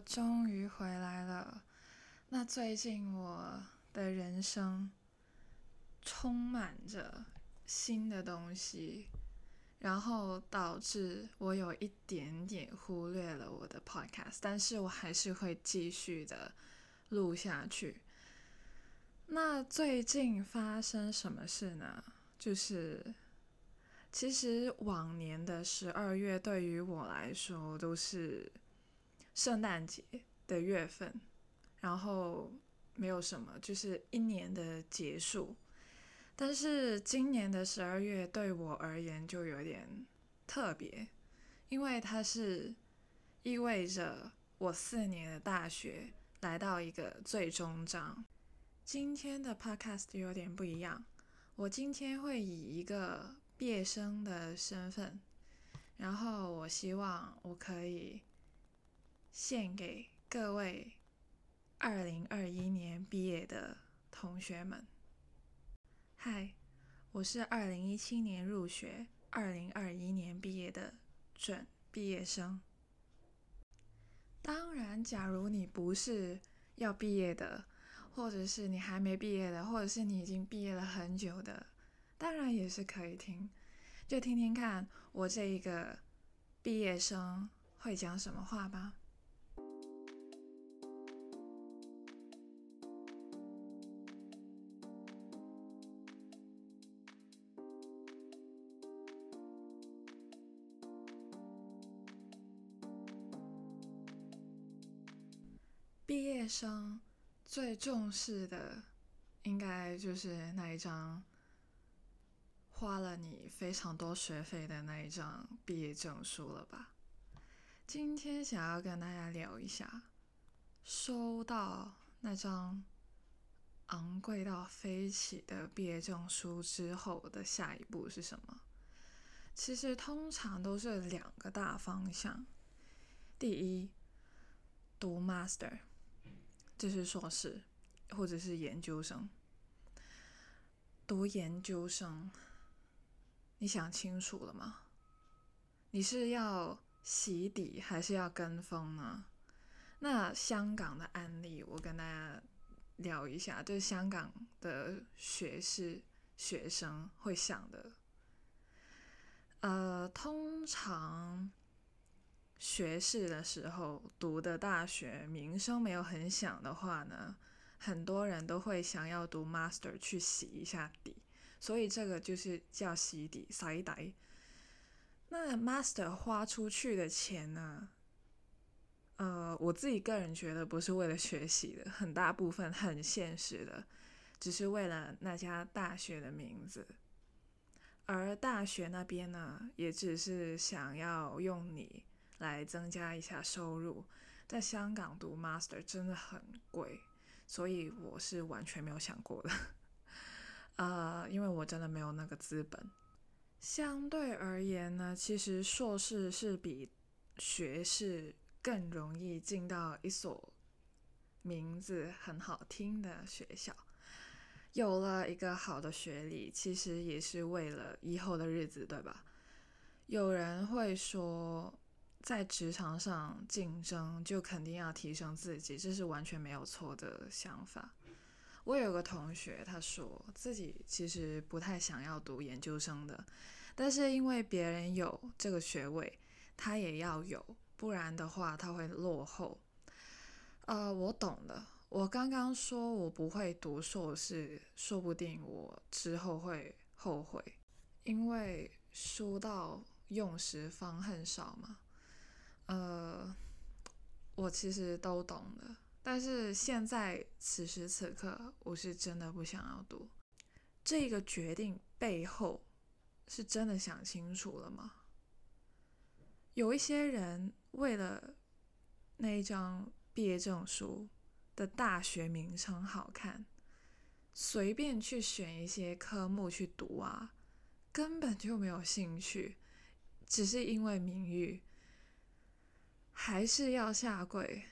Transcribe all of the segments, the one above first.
终于回来了。那最近我的人生充满着新的东西，然后导致我有一点点忽略了我的 podcast，但是我还是会继续的录下去。那最近发生什么事呢？就是其实往年的十二月对于我来说都是。圣诞节的月份，然后没有什么，就是一年的结束。但是今年的十二月对我而言就有点特别，因为它是意味着我四年的大学来到一个最终章。今天的 podcast 有点不一样，我今天会以一个毕业生的身份，然后我希望我可以。献给各位二零二一年毕业的同学们。嗨，我是二零一七年入学、二零二一年毕业的准毕业生。当然，假如你不是要毕业的，或者是你还没毕业的，或者是你已经毕业了很久的，当然也是可以听，就听听看我这一个毕业生会讲什么话吧。生最重视的，应该就是那一张花了你非常多学费的那一张毕业证书了吧？今天想要跟大家聊一下，收到那张昂贵到飞起的毕业证书之后的下一步是什么？其实通常都是两个大方向。第一，读 master。就是硕士，或者是研究生。读研究生，你想清楚了吗？你是要洗底还是要跟风呢？那香港的案例，我跟大家聊一下，就是香港的学士学生会想的。呃，通常。学士的时候读的大学名声没有很响的话呢，很多人都会想要读 master 去洗一下底，所以这个就是叫洗底、洗底。那 master 花出去的钱呢？呃，我自己个人觉得不是为了学习的，很大部分很现实的，只是为了那家大学的名字，而大学那边呢，也只是想要用你。来增加一下收入，在香港读 master 真的很贵，所以我是完全没有想过的。呃，因为我真的没有那个资本。相对而言呢，其实硕士是比学士更容易进到一所名字很好听的学校。有了一个好的学历，其实也是为了以后的日子，对吧？有人会说。在职场上竞争，就肯定要提升自己，这是完全没有错的想法。我有个同学，他说自己其实不太想要读研究生的，但是因为别人有这个学位，他也要有，不然的话他会落后。呃，我懂的。我刚刚说我不会读硕士，说不定我之后会后悔，因为书到用时方恨少嘛。呃，我其实都懂的，但是现在此时此刻，我是真的不想要读。这个决定背后是真的想清楚了吗？有一些人为了那一张毕业证书的大学名称好看，随便去选一些科目去读啊，根本就没有兴趣，只是因为名誉。还是要下跪，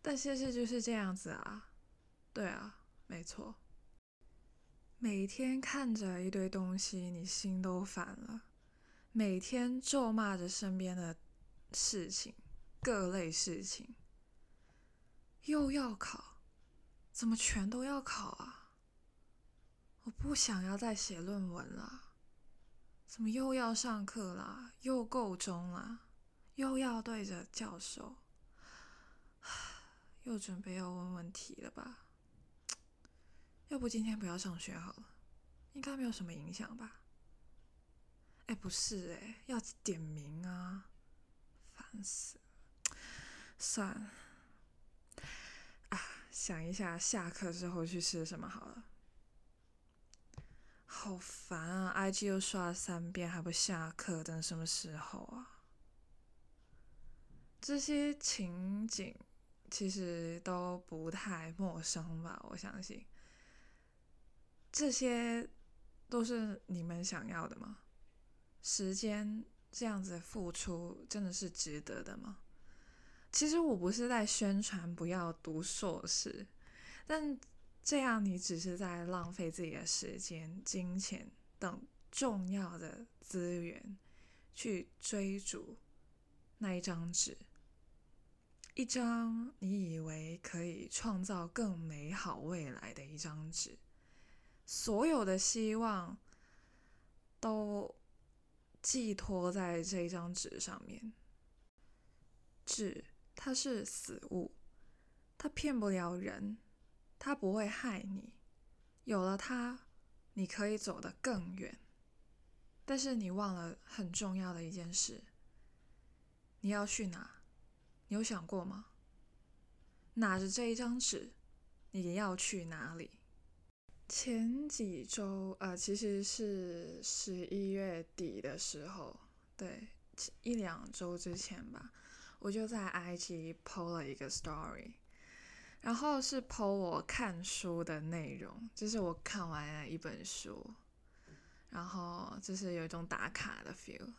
但现实就是这样子啊，对啊，没错。每天看着一堆东西，你心都烦了；每天咒骂着身边的事情，各类事情。又要考，怎么全都要考啊？我不想要再写论文了。怎么又要上课啦？又够钟啦？又要对着教授？又准备要问问题了吧？要不今天不要上学好了，应该没有什么影响吧？哎，不是哎，要点名啊！烦死了，算了，啊，想一下下课之后去吃什么好了。好烦啊！IG 又刷了三遍，还不下课，等什么时候啊？这些情景其实都不太陌生吧？我相信，这些都是你们想要的吗？时间这样子付出，真的是值得的吗？其实我不是在宣传不要读硕士，但。这样你只是在浪费自己的时间、金钱等重要的资源，去追逐那一张纸，一张你以为可以创造更美好未来的一张纸，所有的希望都寄托在这张纸上面。纸它是死物，它骗不了人。它不会害你，有了它，你可以走得更远。但是你忘了很重要的一件事，你要去哪？你有想过吗？拿着这一张纸，你要去哪里？前几周，呃，其实是十一月底的时候，对，一两周之前吧，我就在 IG PO 了一个 story。然后是剖我看书的内容，就是我看完了一本书，然后就是有一种打卡的 feel，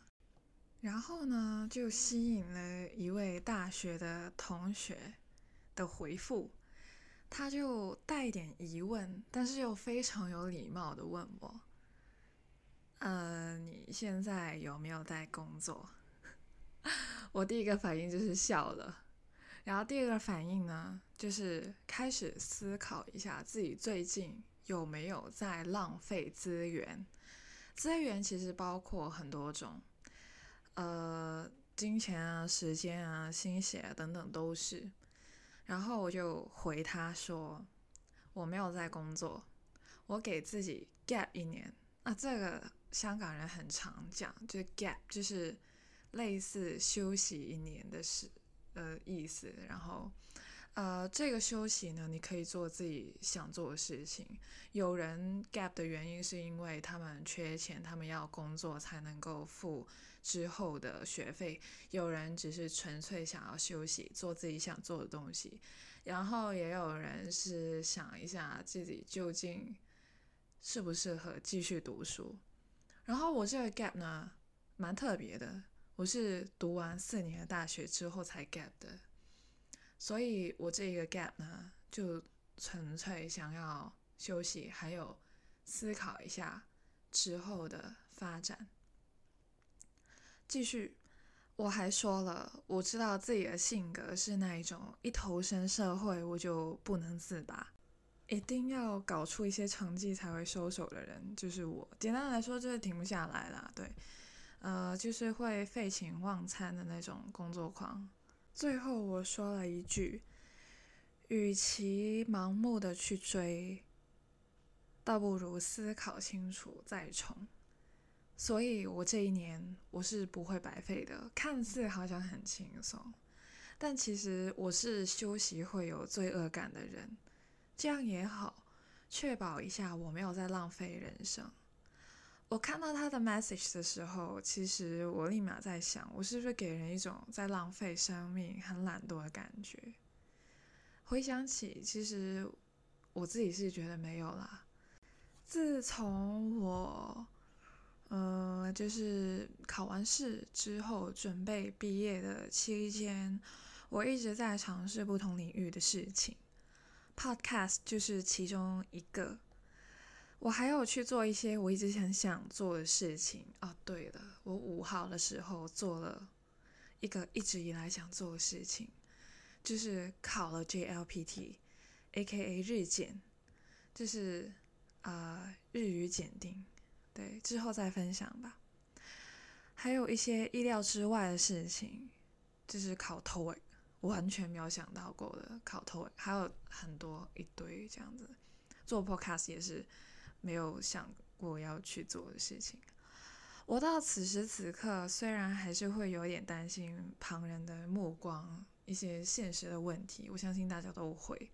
然后呢就吸引了一位大学的同学的回复，他就带点疑问，但是又非常有礼貌的问我，呃，你现在有没有在工作？我第一个反应就是笑了。然后第二个反应呢，就是开始思考一下自己最近有没有在浪费资源。资源其实包括很多种，呃，金钱啊、时间啊、心血啊等等都是。然后我就回他说，我没有在工作，我给自己 gap 一年。那这个香港人很常讲，就 gap，就是类似休息一年的时呃意思，然后，呃，这个休息呢，你可以做自己想做的事情。有人 gap 的原因是因为他们缺钱，他们要工作才能够付之后的学费。有人只是纯粹想要休息，做自己想做的东西。然后也有人是想一下自己究竟适不适合继续读书。然后我这个 gap 呢，蛮特别的。我是读完四年的大学之后才 gap 的，所以我这个 gap 呢，就纯粹想要休息，还有思考一下之后的发展。继续，我还说了，我知道自己的性格是那一种一投身社会我就不能自拔，一定要搞出一些成绩才会收手的人，就是我。简单来说，就是停不下来啦，对。呃，就是会废寝忘餐的那种工作狂。最后我说了一句：“与其盲目的去追，倒不如思考清楚再冲。”所以，我这一年我是不会白费的。看似好像很轻松，但其实我是休息会有罪恶感的人。这样也好，确保一下我没有在浪费人生。我看到他的 message 的时候，其实我立马在想，我是不是给人一种在浪费生命、很懒惰的感觉？回想起，其实我自己是觉得没有啦。自从我，呃，就是考完试之后，准备毕业的期间，我一直在尝试不同领域的事情，podcast 就是其中一个。我还有去做一些我一直很想做的事情哦。对了，我五号的时候做了一个一直以来想做的事情，就是考了 JLPT，A.K.A 日检，就是啊日语检定。对，之后再分享吧。还有一些意料之外的事情，就是考 TOEIC，完全没有想到过的考 TOEIC，还有很多一堆这样子。做 Podcast 也是没有想过要去做的事情。我到此时此刻，虽然还是会有点担心旁人的目光，一些现实的问题，我相信大家都会，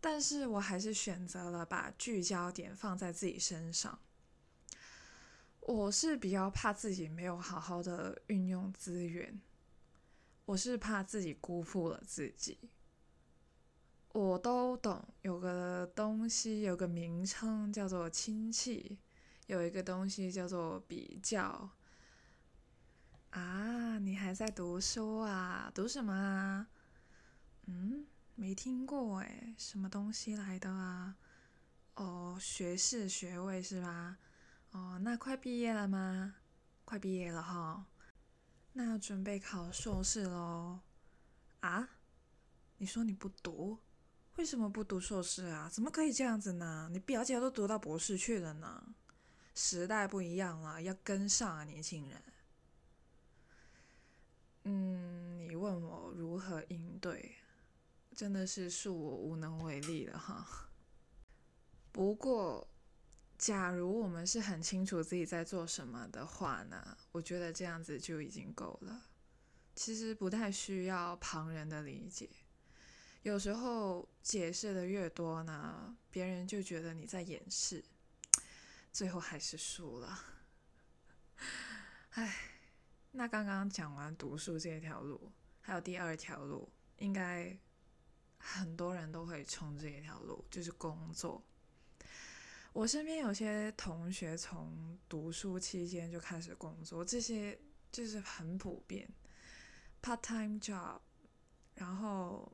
但是我还是选择了把聚焦点放在自己身上。我是比较怕自己没有好好的运用资源，我是怕自己辜负了自己。我都懂，有个东西有个名称叫做亲戚，有一个东西叫做比较。啊，你还在读书啊？读什么啊？嗯，没听过诶，什么东西来的啊？哦，学士学位是吧？哦，那快毕业了吗？快毕业了哈，那要准备考硕士喽。啊？你说你不读？为什么不读硕士啊？怎么可以这样子呢？你表姐都读到博士去了呢。时代不一样了，要跟上啊，年轻人。嗯，你问我如何应对，真的是恕我无能为力了哈。不过。假如我们是很清楚自己在做什么的话呢？我觉得这样子就已经够了。其实不太需要旁人的理解。有时候解释的越多呢，别人就觉得你在掩饰，最后还是输了。唉，那刚刚讲完读书这条路，还有第二条路，应该很多人都会冲这一条路，就是工作。我身边有些同学从读书期间就开始工作，这些就是很普遍，part time job。然后，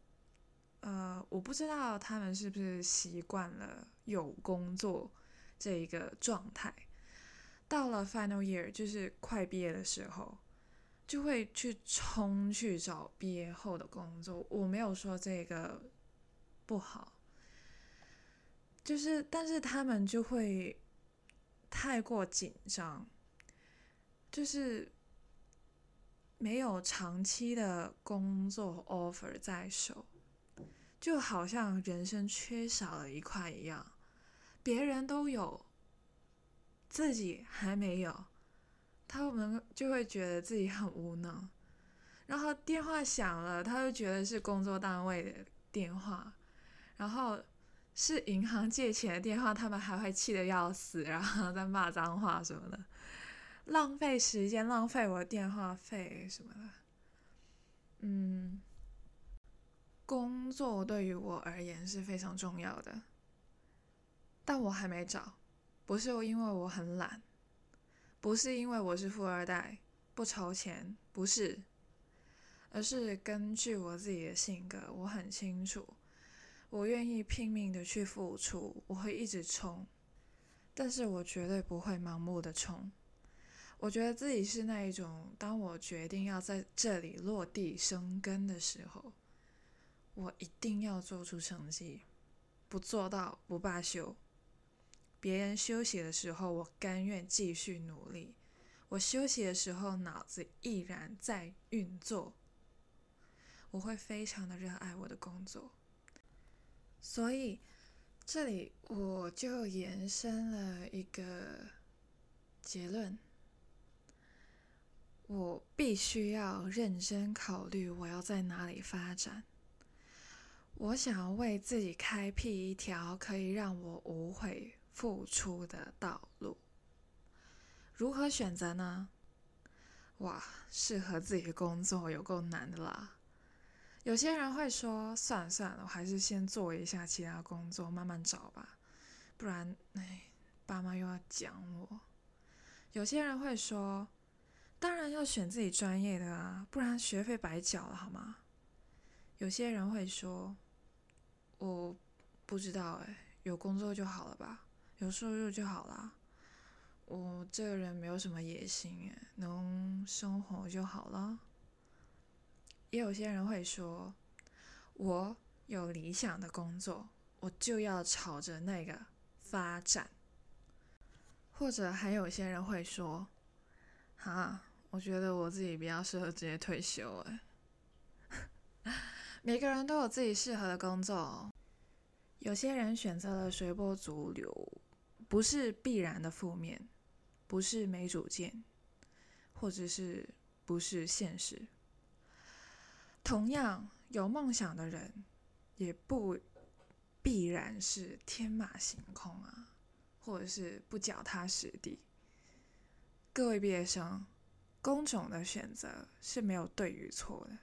呃，我不知道他们是不是习惯了有工作这一个状态，到了 final year，就是快毕业的时候，就会去冲去找毕业后的工作。我没有说这个不好。就是，但是他们就会太过紧张，就是没有长期的工作 offer 在手，就好像人生缺少了一块一样。别人都有，自己还没有，他们就会觉得自己很无能。然后电话响了，他就觉得是工作单位的电话，然后。是银行借钱的电话，他们还会气得要死，然后再骂脏话什么的，浪费时间，浪费我电话费什么的。嗯，工作对于我而言是非常重要的，但我还没找，不是因为我很懒，不是因为我是富二代不愁钱，不是，而是根据我自己的性格，我很清楚。我愿意拼命的去付出，我会一直冲，但是我绝对不会盲目的冲。我觉得自己是那一种，当我决定要在这里落地生根的时候，我一定要做出成绩，不做到不罢休。别人休息的时候，我甘愿继续努力；我休息的时候，脑子依然在运作。我会非常的热爱我的工作。所以，这里我就延伸了一个结论：我必须要认真考虑我要在哪里发展。我想要为自己开辟一条可以让我无悔付出的道路。如何选择呢？哇，适合自己的工作有够难的啦！有些人会说：“算了算了，我还是先做一下其他工作，慢慢找吧，不然，哎，爸妈又要讲我。”有些人会说：“当然要选自己专业的啊，不然学费白缴了，好吗？”有些人会说：“我不知道，哎，有工作就好了吧，有收入就好了。我这个人没有什么野心，哎，能生活就好了。”也有些人会说，我有理想的工作，我就要朝着那个发展。或者还有些人会说，哈，我觉得我自己比较适合直接退休。哎，每个人都有自己适合的工作。有些人选择了随波逐流，不是必然的负面，不是没主见，或者是不是现实。同样有梦想的人，也不必然是天马行空啊，或者是不脚踏实地。各位毕业生，工种的选择是没有对与错的。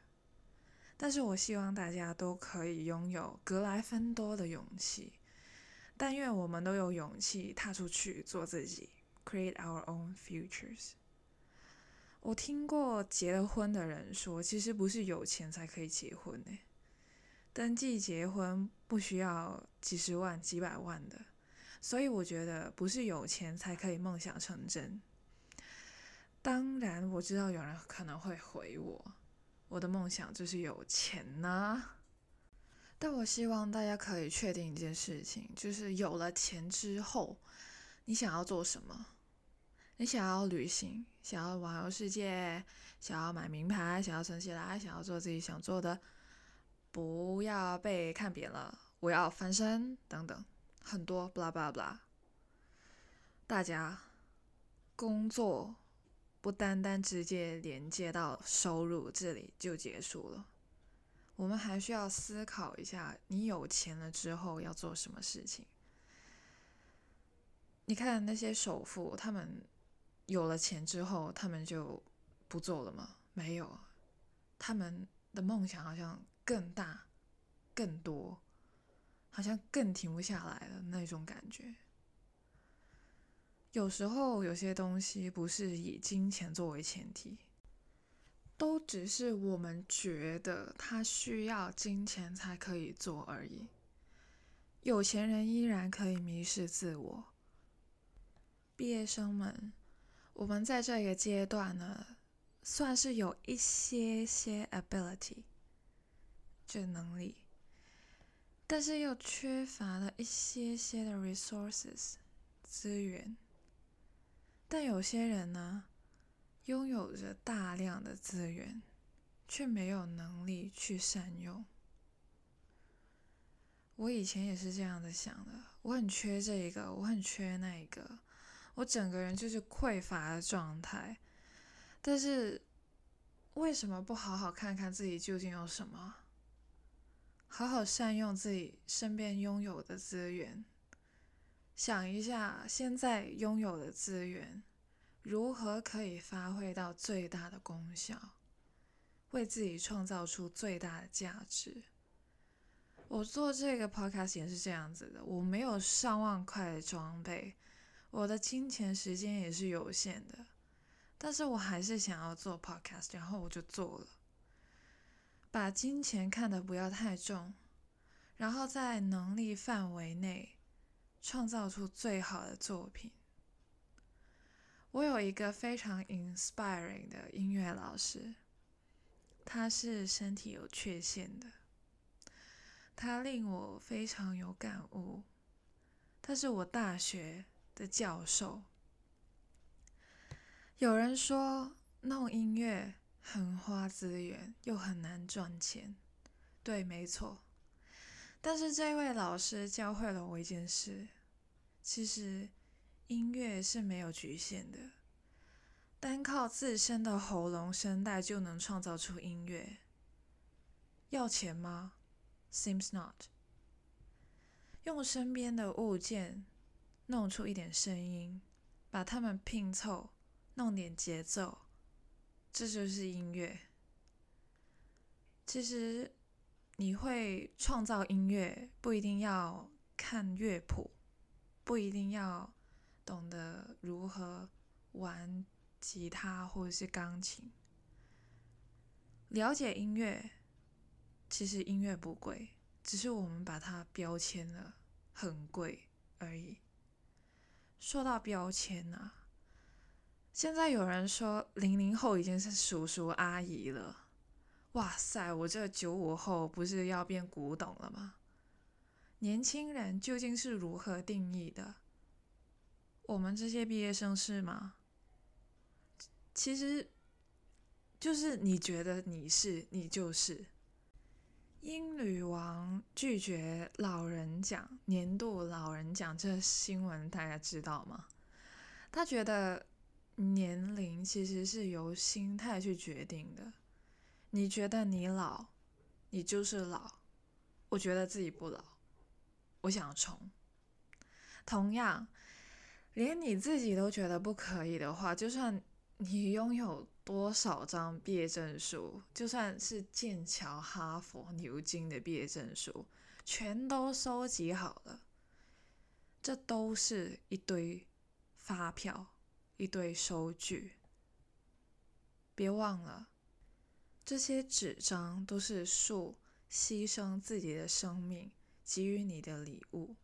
但是我希望大家都可以拥有格莱芬多的勇气，但愿我们都有勇气踏出去做自己，create our own futures。我听过结了婚的人说，其实不是有钱才可以结婚呢，登记结婚不需要几十万、几百万的，所以我觉得不是有钱才可以梦想成真。当然，我知道有人可能会回我。我的梦想就是有钱呐，但我希望大家可以确定一件事情，就是有了钱之后，你想要做什么？你想要旅行，想要环游世界，想要买名牌，想要存起来，想要做自己想做的，不要被看扁了。我要翻身，等等，很多，blah blah blah。大家工作。不单单直接连接到收入这里就结束了，我们还需要思考一下，你有钱了之后要做什么事情？你看那些首富，他们有了钱之后，他们就不做了吗？没有，他们的梦想好像更大、更多，好像更停不下来了那种感觉。有时候有些东西不是以金钱作为前提，都只是我们觉得他需要金钱才可以做而已。有钱人依然可以迷失自我。毕业生们，我们在这个阶段呢，算是有一些些 ability，这能力，但是又缺乏了一些些的 resources 资源。但有些人呢，拥有着大量的资源，却没有能力去善用。我以前也是这样子想的，我很缺这一个，我很缺那一个，我整个人就是匮乏的状态。但是，为什么不好好看看自己究竟有什么？好好善用自己身边拥有的资源。想一下，现在拥有的资源如何可以发挥到最大的功效，为自己创造出最大的价值？我做这个 podcast 也是这样子的，我没有上万块的装备，我的金钱时间也是有限的，但是我还是想要做 podcast，然后我就做了，把金钱看得不要太重，然后在能力范围内。创造出最好的作品。我有一个非常 inspiring 的音乐老师，他是身体有缺陷的，他令我非常有感悟。他是我大学的教授。有人说弄音乐很花资源，又很难赚钱。对，没错。但是这位老师教会了我一件事：其实音乐是没有局限的，单靠自身的喉咙声带就能创造出音乐。要钱吗？Seems not。用身边的物件弄出一点声音，把它们拼凑，弄点节奏，这就是音乐。其实。你会创造音乐，不一定要看乐谱，不一定要懂得如何玩吉他或者是钢琴。了解音乐，其实音乐不贵，只是我们把它标签了很贵而已。说到标签啊，现在有人说零零后已经是叔叔阿姨了。哇塞，我这九五后不是要变古董了吗？年轻人究竟是如何定义的？我们这些毕业生是吗？其实，就是你觉得你是，你就是。英女王拒绝老人奖年度老人奖，这新闻大家知道吗？他觉得年龄其实是由心态去决定的。你觉得你老，你就是老。我觉得自己不老。我想冲。同样，连你自己都觉得不可以的话，就算你拥有多少张毕业证书，就算是剑桥、哈佛、牛津的毕业证书，全都收集好了，这都是一堆发票，一堆收据。别忘了，这些纸张都是树牺牲自己的生命。给予你的礼物，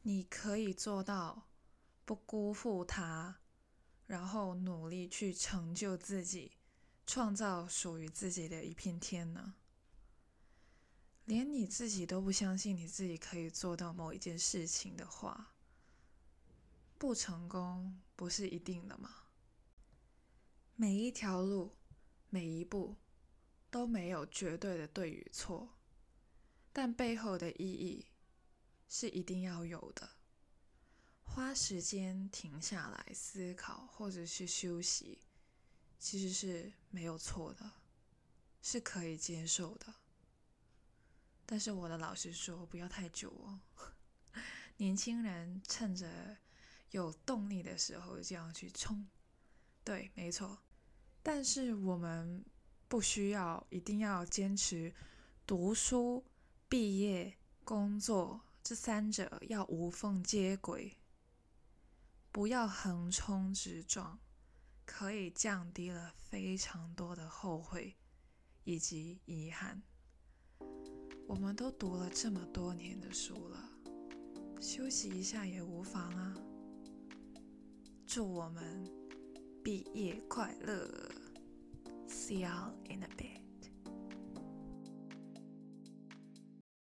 你可以做到不辜负他，然后努力去成就自己，创造属于自己的一片天呢？连你自己都不相信你自己可以做到某一件事情的话，不成功不是一定的吗？每一条路，每一步都没有绝对的对与错。但背后的意义是一定要有的。花时间停下来思考，或者是休息，其实是没有错的，是可以接受的。但是我的老师说，不要太久哦。年轻人趁着有动力的时候这样去冲，对，没错。但是我们不需要一定要坚持读书。毕业、工作这三者要无缝接轨，不要横冲直撞，可以降低了非常多的后悔以及遗憾。我们都读了这么多年的书了，休息一下也无妨啊！祝我们毕业快乐！See you in a bit.